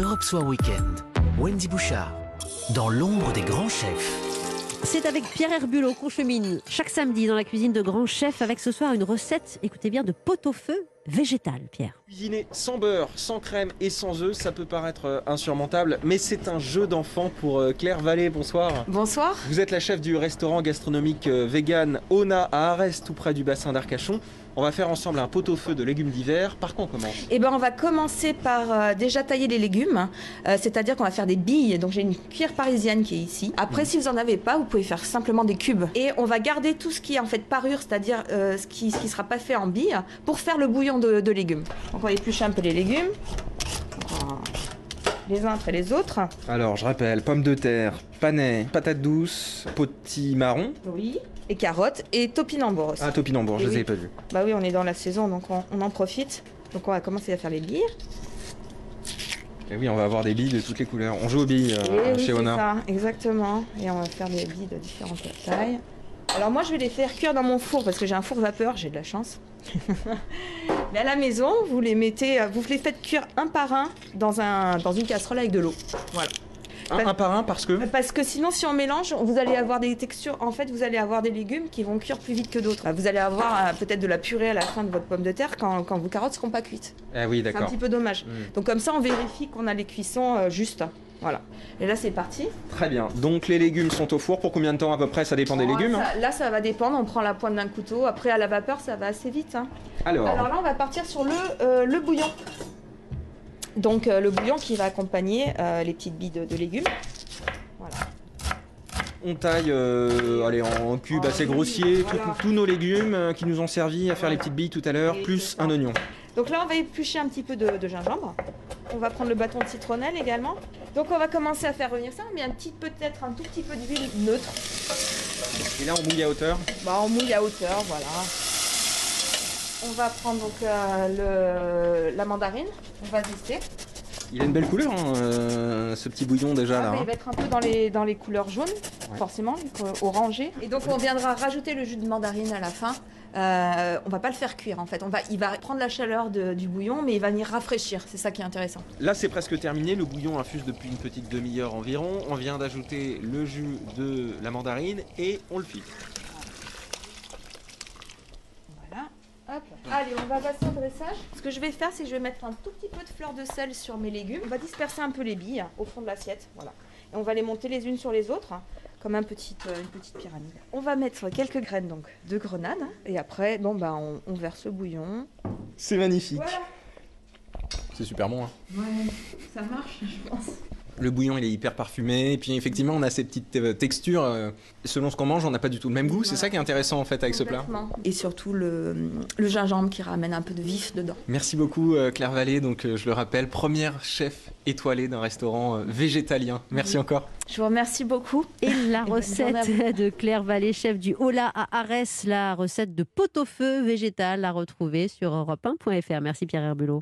Europe Soir Weekend. Wendy Bouchard. Dans l'ombre des grands chefs. C'est avec Pierre Herbulot qu'on chemine chaque samedi dans la cuisine de grands chefs avec ce soir une recette, écoutez bien, de pot-au-feu végétal, Pierre. Cuisiner sans beurre, sans crème et sans œufs, ça peut paraître euh, insurmontable, mais c'est un jeu d'enfant pour euh, Claire Vallée. Bonsoir. Bonsoir. Vous êtes la chef du restaurant gastronomique euh, vegan Ona à Arès, tout près du bassin d'Arcachon. On va faire ensemble un pot-au-feu de légumes d'hiver. Par quoi on commence? Eh ben, on va commencer par euh, déjà tailler les légumes, Euh, c'est-à-dire qu'on va faire des billes. Donc j'ai une cuillère parisienne qui est ici. Après, si vous en avez pas, vous pouvez faire simplement des cubes. Et on va garder tout ce qui est en fait parure, c'est-à-dire euh, ce qui ce qui sera pas fait en billes, pour faire le bouillon de, de légumes. Donc on va éplucher un peu les légumes, les uns après les autres. Alors, je rappelle, pommes de terre, panais, patates douces, potimarron. Oui. Et carottes et topinambour aussi. Ah, topinambour, je Et les ai pas vus. Bah oui, on est dans la saison, donc on, on en profite. Donc on va commencer à faire les billes. Et oui, on va avoir des billes de toutes les couleurs. On joue aux billes euh, oui, chez Ona. ça, exactement. Et on va faire des billes de différentes tailles. Alors moi, je vais les faire cuire dans mon four parce que j'ai un four vapeur, j'ai de la chance. Mais à la maison, vous les mettez, euh, vous les faites cuire un par un dans, un, dans une casserole avec de l'eau. Voilà. Un, un par un parce que. Parce que sinon, si on mélange, vous allez avoir des textures. En fait, vous allez avoir des légumes qui vont cuire plus vite que d'autres. Vous allez avoir euh, peut-être de la purée à la fin de votre pomme de terre quand, quand vos carottes seront pas cuites. Ah oui, C'est un petit peu dommage. Mm. Donc comme ça, on vérifie qu'on a les cuissons euh, justes. Voilà. Et là, c'est parti. Très bien. Donc les légumes sont au four pour combien de temps à peu près Ça dépend des Oh, légumes. hein ça- là, ça va dépendre. On prend la pointe d'un couteau. Après, à la vapeur, ça va assez vite. hein. Alors, Alors là, on va partir sur le, euh, le bouillon. Donc, euh, le bouillon qui va accompagner euh, les petites billes de, de légumes. Voilà. on taille euh, allez, en cubes assez grossiers voilà. tous nos légumes qui nous ont servi à faire les petites billes tout à l'heure, plus un oignon. Donc là, on va éplucher un petit peu de, de gingembre. On va prendre le bâton de citronnelle également. Donc, on va commencer à faire revenir ça. On met un petit peut-être un tout petit peu d'huile neutre. Et là, on mouille à hauteur. Bah, on mouille à hauteur, voilà. On va prendre donc euh, le- la mandarine. On va tester. Il a une belle couleur, hein, euh, ce petit bouillon déjà Ah, là. bah, hein. il va être un peu dans les, dans les couleurs jaunes, Ouais. forcément, euh, orangé. Et donc on viendra rajouter le jus de mandarine à la fin. Euh, on va pas le faire cuire en fait. On va, il va prendre la chaleur de- du bouillon, mais il va venir rafraîchir. C'est ça qui est intéressant. Là, c'est presque terminé. Le bouillon infuse depuis une petite demi-heure environ. On vient d'ajouter le jus de la mandarine et on le filtre. Voilà. Hop. Allez, on va passer au dressage. Ce que je vais faire, c'est que je vais mettre un tout petit peu de fleur de sel sur mes légumes. On va disperser un peu les billes au fond de l'assiette. Voilà. Et on va les monter les unes sur les autres, hein, comme un petit, euh, une petite pyramide. On va mettre quelques graines donc de grenade. Et après, bon, bah, on, on verse le bouillon. C'est magnifique. Voilà. C'est super bon. hein. Ouais, ça marche, je pense. Le bouillon, il est hyper parfumé. Et puis, effectivement, on a ces petites euh, textures. euh, selon ce qu'on mange, on n'a pas du tout le même goût. C'est Voilà. ça qui est intéressant en fait avec ce plat. Et surtout le, le gingembre qui ramène un peu de vif dedans. Merci beaucoup euh, Claire Vallée. Donc, je le rappelle, première chef étoilée d'un restaurant végétalien. Merci encore. Je vous remercie beaucoup. Et la recette de Claire Vallée, chef du Hola à Arès, la recette de pot-au-feu végétal à retrouver sur europe1.fr. Merci Pierre Herbulot.